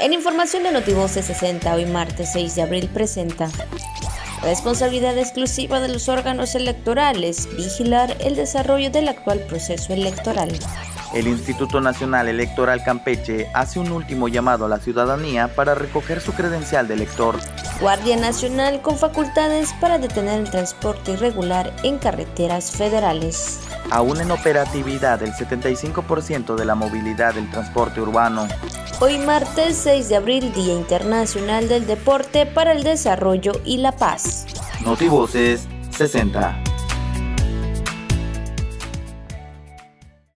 En información de Notivoce 60, hoy martes 6 de abril presenta Responsabilidad exclusiva de los órganos electorales, vigilar el desarrollo del actual proceso electoral. El Instituto Nacional Electoral Campeche hace un último llamado a la ciudadanía para recoger su credencial de elector. Guardia Nacional con facultades para detener el transporte irregular en carreteras federales. Aún en operatividad el 75% de la movilidad del transporte urbano. Hoy martes 6 de abril, Día Internacional del Deporte para el Desarrollo y la Paz. Notivoces 60.